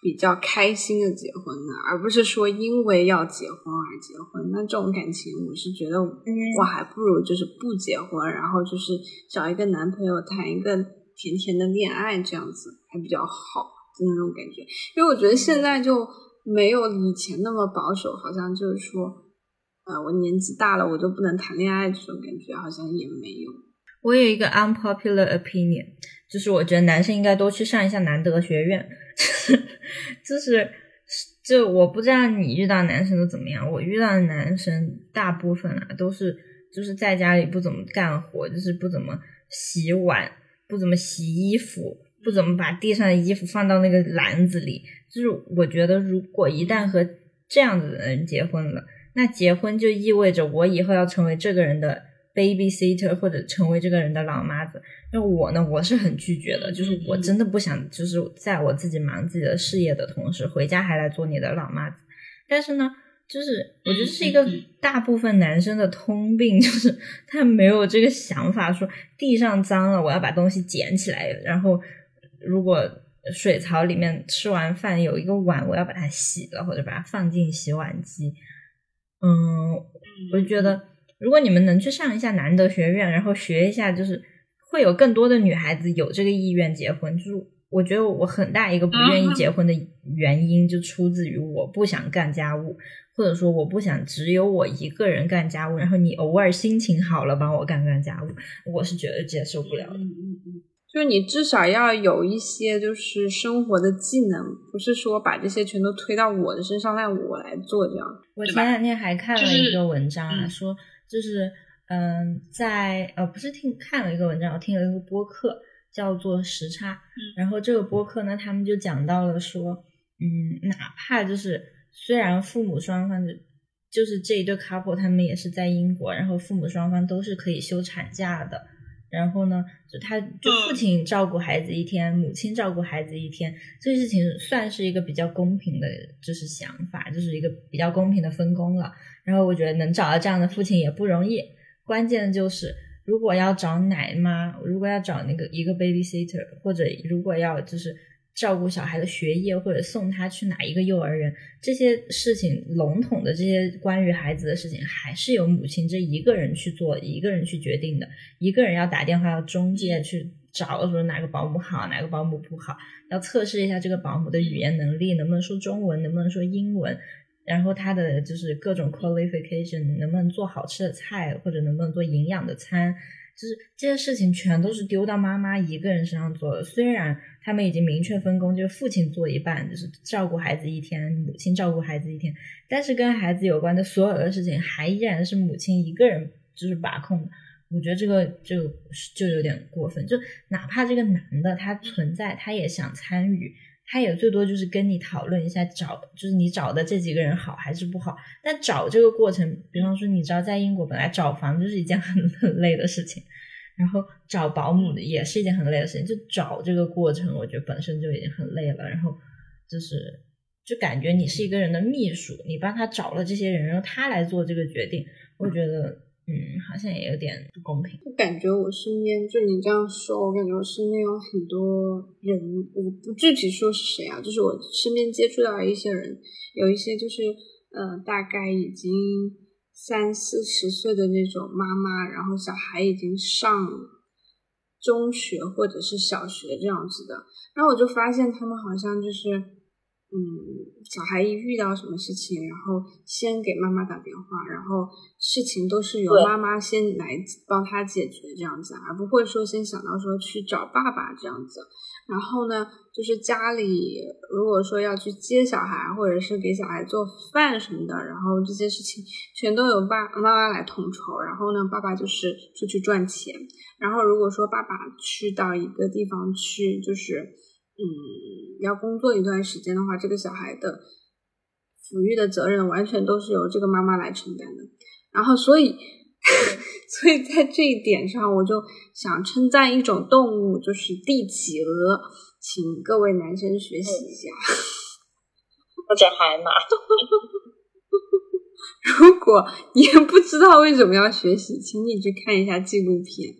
比较开心的结婚的，而不是说因为要结婚而结婚。那这种感情，我是觉得我还不如就是不结婚，然后就是找一个男朋友谈一个甜甜的恋爱，这样子还比较好就那种感觉。因为我觉得现在就没有以前那么保守，好像就是说，呃，我年纪大了，我就不能谈恋爱这种感觉，好像也没有。我有一个 unpopular opinion，就是我觉得男生应该多去上一下男德学院。就是，就我不知道你遇到男生都怎么样。我遇到的男生大部分啊都是，就是在家里不怎么干活，就是不怎么洗碗，不怎么洗衣服，不怎么把地上的衣服放到那个篮子里。就是我觉得，如果一旦和这样子的人结婚了，那结婚就意味着我以后要成为这个人的 babysitter 或者成为这个人的老妈子。那我呢，我是很拒绝的，就是我真的不想，就是在我自己忙自己的事业的同时，回家还来做你的老妈子。但是呢，就是我觉得是一个大部分男生的通病，就是他没有这个想法，说地上脏了，我要把东西捡起来，然后如果。水槽里面吃完饭有一个碗，我要把它洗了，或者把它放进洗碗机。嗯，我就觉得，如果你们能去上一下男德学院，然后学一下，就是会有更多的女孩子有这个意愿结婚。就是我觉得我很大一个不愿意结婚的原因，就出自于我不想干家务，或者说我不想只有我一个人干家务，然后你偶尔心情好了帮我干干家务，我是觉得接受不了的。就是你至少要有一些就是生活的技能，不是说把这些全都推到我的身上让我来做这样。我前两天还看了一个文章啊，说就是嗯，在呃不是听看了一个文章，我听了一个播客叫做时差，然后这个播客呢，他们就讲到了说，嗯，哪怕就是虽然父母双方就，就是这一对 couple 他们也是在英国，然后父母双方都是可以休产假的。然后呢，就他就父亲照顾孩子一天，母亲照顾孩子一天，这个事情算是一个比较公平的，就是想法，就是一个比较公平的分工了。然后我觉得能找到这样的父亲也不容易，关键就是如果要找奶妈，如果要找那个一个 babysitter，或者如果要就是。照顾小孩的学业，或者送他去哪一个幼儿园，这些事情笼统的这些关于孩子的事情，还是由母亲这一个人去做，一个人去决定的。一个人要打电话到中介去找，说哪个保姆好，哪个保姆不好，要测试一下这个保姆的语言能力，能不能说中文，能不能说英文，然后他的就是各种 qualification，能不能做好吃的菜，或者能不能做营养的餐。就是这些事情全都是丢到妈妈一个人身上做的。虽然他们已经明确分工，就是父亲做一半，就是照顾孩子一天，母亲照顾孩子一天，但是跟孩子有关的所有的事情还依然是母亲一个人就是把控的。我觉得这个就就有点过分。就哪怕这个男的他存在，他也想参与，他也最多就是跟你讨论一下找，就是你找的这几个人好还是不好。但找这个过程，比方说你知道，在英国本来找房就是一件很 很累的事情。然后找保姆的也是一件很累的事情，就找这个过程，我觉得本身就已经很累了。然后就是，就感觉你是一个人的秘书，你帮他找了这些人，然后他来做这个决定，我觉得，嗯，好像也有点不公平。我感觉我身边，就你这样说，我感觉我身边有很多人，我不具体说是谁啊，就是我身边接触到一些人，有一些就是，呃，大概已经。三四十岁的那种妈妈，然后小孩已经上中学或者是小学这样子的，然后我就发现他们好像就是，嗯，小孩一遇到什么事情，然后先给妈妈打电话，然后事情都是由妈妈先来帮他解决这样子，而不会说先想到说去找爸爸这样子。然后呢，就是家里如果说要去接小孩，或者是给小孩做饭什么的，然后这些事情全都由爸妈妈来统筹。然后呢，爸爸就是出去赚钱。然后如果说爸爸去到一个地方去，就是嗯要工作一段时间的话，这个小孩的抚育的责任完全都是由这个妈妈来承担的。然后所以。所以在这一点上，我就想称赞一种动物，就是帝企鹅，请各位男生学习一下。或者海马。如果你不知道为什么要学习，请你去看一下纪录片。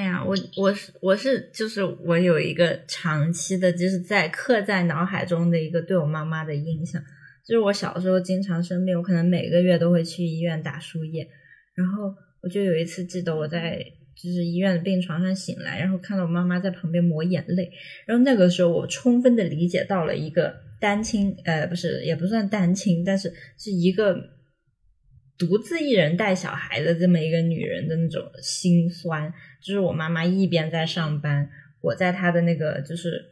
哎呀，我我是我是就是我有一个长期的，就是在刻在脑海中的一个对我妈妈的印象，就是我小时候经常生病，我可能每个月都会去医院打输液，然后我就有一次记得我在就是医院的病床上醒来，然后看到我妈妈在旁边抹眼泪，然后那个时候我充分的理解到了一个单亲，呃，不是也不算单亲，但是是一个。独自一人带小孩的这么一个女人的那种心酸，就是我妈妈一边在上班，我在她的那个就是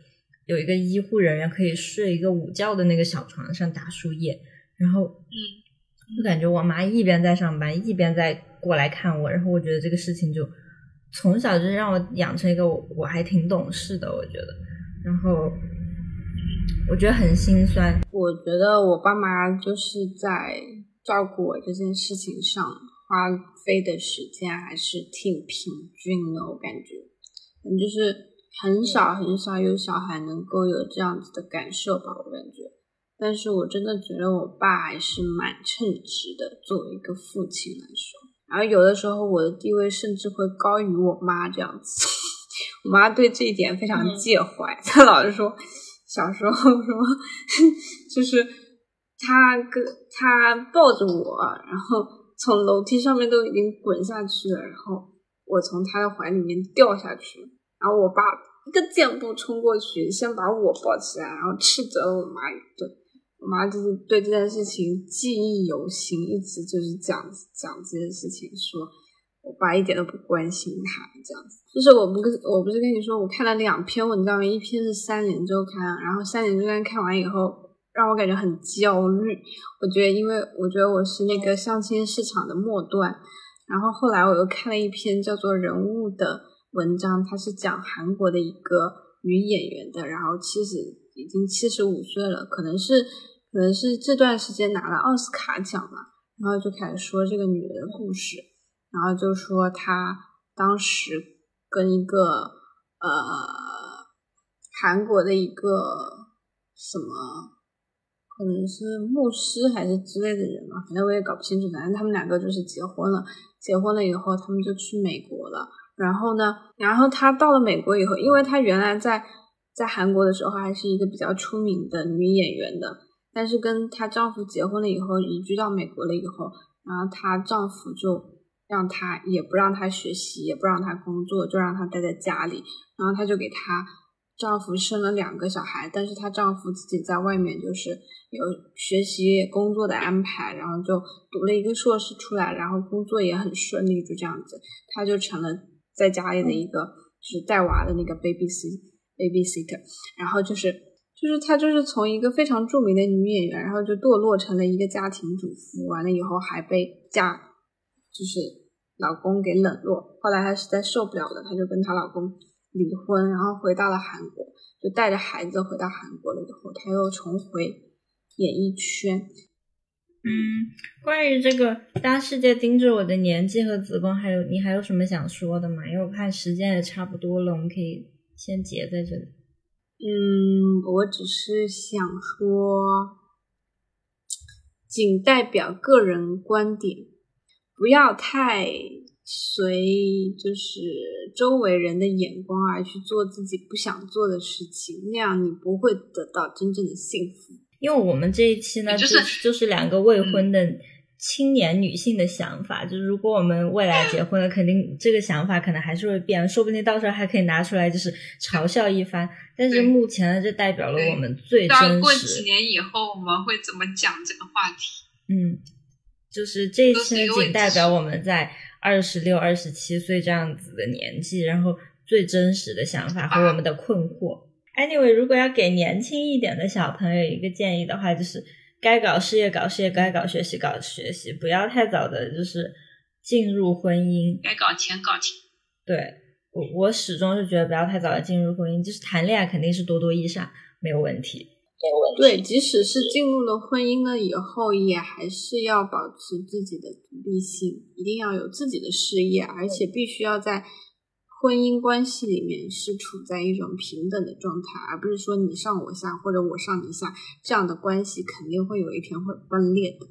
有一个医护人员可以睡一个午觉的那个小床上打输液，然后嗯，就感觉我妈一边在上班，一边在过来看我，然后我觉得这个事情就从小就让我养成一个我我还挺懂事的，我觉得，然后我觉得很心酸。我觉得我爸妈就是在照顾我这件事情上花费的时间还是挺平均的，我感觉，嗯，就是很少很少有小孩能够有这样子的感受吧，我感觉。但是我真的觉得我爸还是蛮称职的，作为一个父亲来说。然后有的时候我的地位甚至会高于我妈这样子，我妈对这一点非常介怀，她老是说小时候说 就是他跟他抱着我，然后从楼梯上面都已经滚下去了，然后我从他的怀里面掉下去，然后我爸一个箭步冲过去，先把我抱起来，然后斥责了我妈一顿。我妈就是对这件事情记忆犹新，一直就是讲讲这件事情，说我爸一点都不关心他这样子。就是我不跟我不是跟你说，我看了两篇文章，一篇是三联周刊，然后三联周刊看完以后，让我感觉很焦虑。我觉得，因为我觉得我是那个相亲市场的末端，然后后来我又看了一篇叫做《人物》的文章，它是讲韩国的一个女演员的，然后其实已经七十五岁了，可能是。可能是这段时间拿了奥斯卡奖嘛，然后就开始说这个女人的故事，然后就说她当时跟一个呃韩国的一个什么，可能是牧师还是之类的人嘛，反正我也搞不清楚。反正他们两个就是结婚了，结婚了以后他们就去美国了。然后呢，然后她到了美国以后，因为她原来在在韩国的时候还是一个比较出名的女演员的。但是跟她丈夫结婚了以后，移居到美国了以后，然后她丈夫就让她也不让她学习，也不让她工作，就让她待在家里。然后她就给她丈夫生了两个小孩，但是她丈夫自己在外面就是有学习工作的安排，然后就读了一个硕士出来，然后工作也很顺利，就这样子，她就成了在家里的一个就是带娃的那个 baby sit baby sitter，然后就是。就是她，就是从一个非常著名的女演员，然后就堕落成了一个家庭主妇，完了以后还被嫁，就是老公给冷落。后来她实在受不了了，她就跟她老公离婚，然后回到了韩国，就带着孩子回到韩国了以后，他又重回演艺圈。嗯，关于这个当世界盯着我的年纪和子宫，还有你还有什么想说的吗？因为我看时间也差不多了，我们可以先结在这里。嗯，我只是想说，仅代表个人观点，不要太随就是周围人的眼光而去做自己不想做的事情，那样你不会得到真正的幸福。因为我们这一期呢，就是就是两个未婚的。青年女性的想法，就是如果我们未来结婚了，肯定这个想法可能还是会变，说不定到时候还可以拿出来就是嘲笑一番。但是目前呢，这代表了我们最真实。过几年以后我们会怎么讲这个话题？嗯，就是这一期仅代表我们在二十六、二十七岁这样子的年纪，然后最真实的想法和我们的困惑。Anyway，如果要给年轻一点的小朋友一个建议的话，就是。该搞事业搞事业，该搞学习搞学习，不要太早的，就是进入婚姻。该搞钱搞钱。对我，我始终是觉得不要太早的进入婚姻，就是谈恋爱肯定是多多益善，没有问题，对，即使是进入了婚姻了以后，也还是要保持自己的独立性，一定要有自己的事业，而且必须要在。婚姻关系里面是处在一种平等的状态，而不是说你上我下或者我上你下，这样的关系肯定会有一天会崩裂的。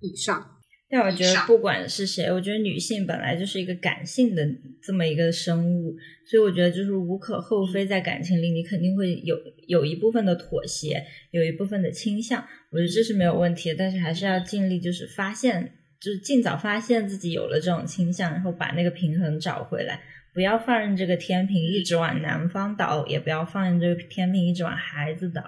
以上。但我觉得不管是谁，我觉得女性本来就是一个感性的这么一个生物，所以我觉得就是无可厚非，在感情里你肯定会有有一部分的妥协，有一部分的倾向，我觉得这是没有问题的。但是还是要尽力就是发现，就是尽早发现自己有了这种倾向，然后把那个平衡找回来。不要放任这个天平一直往南方倒，也不要放任这个天平一直往孩子倒。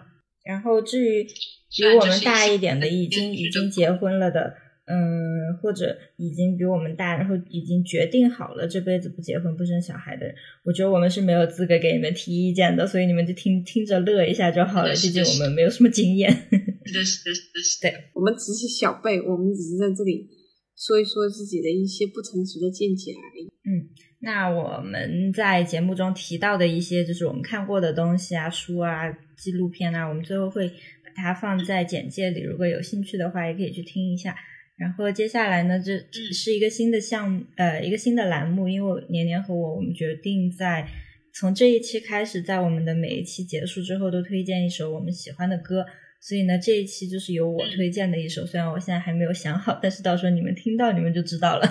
然后至于比我们大一点的，已经已经结婚了的，嗯，或者已经比我们大，然后已经决定好了这辈子不结婚不生小孩的人，我觉得我们是没有资格给你们提意见的，所以你们就听听着乐一下就好了。毕竟我们没有什么经验。是的，是的，是的。对，我们只是小辈，我们只是在这里说一说自己的一些不成熟的见解而已。嗯。那我们在节目中提到的一些就是我们看过的东西啊、书啊、纪录片啊，我们最后会把它放在简介里，如果有兴趣的话，也可以去听一下。然后接下来呢，这是一个新的项目，呃，一个新的栏目，因为年年和我，我们决定在从这一期开始，在我们的每一期结束之后都推荐一首我们喜欢的歌。所以呢，这一期就是由我推荐的一首，虽然我现在还没有想好，但是到时候你们听到你们就知道了。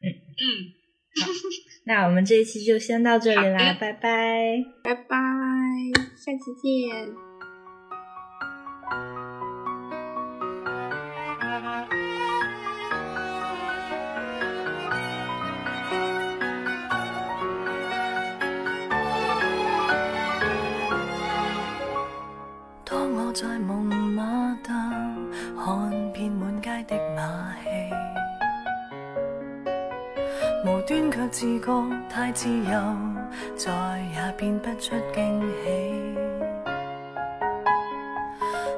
嗯嗯，好，那我们这一期就先到这里啦，拜拜，拜拜，下期见。在蒙马特看遍满街的马戏，无端却自觉太自由，再也变不出惊喜。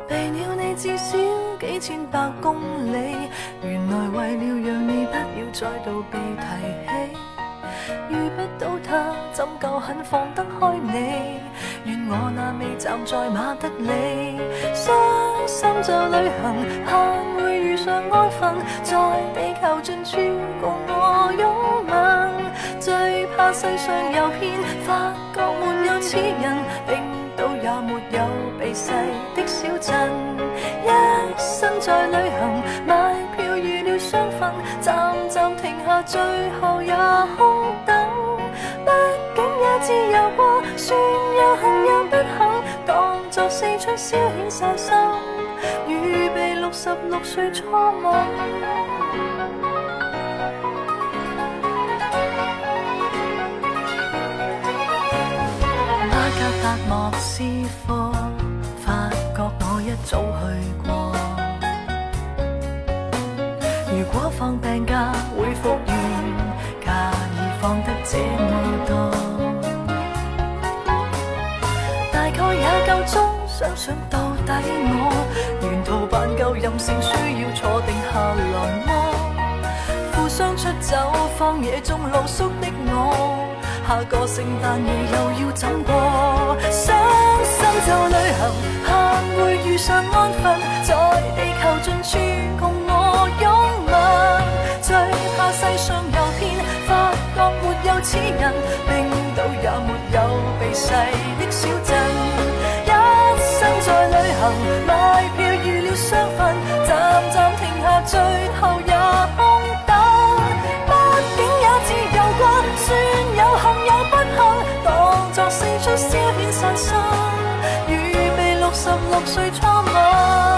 避了你至少几千百公里，原来为了让你不要再度被提起。遇不到他，怎够肯放得开你？愿我那未站在马德里，伤心就旅行，盼会遇上安分，在地球尽处共我拥吻。最怕世上有骗，发觉没有此人，冰岛也没有避世的小镇。一生在旅行，最后也空等。毕竟也自由过，算有幸有不幸，当作四出消遣散心，预备六十六岁初吻。巴格达莫斯科，这么多，大概也够钟想想到底我，沿途扮够任性，需要坐定下来么？负伤出走荒野中露宿的我，下个圣诞夜又要怎过？伤心就旅行，盼会遇上安分，在地球尽处共我拥吻。最怕世上没有此人，冰岛也没有避世的小镇。一生在旅行，买票预了双份，站站停下，最后也空等。毕竟也自由过，算有幸有不幸，当作四出消遣散心，预备六十六岁初吻。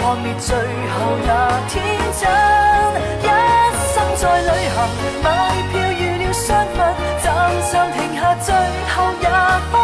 破灭，最后也天真。一生在旅行，买票预了双份，站上停下，最后也空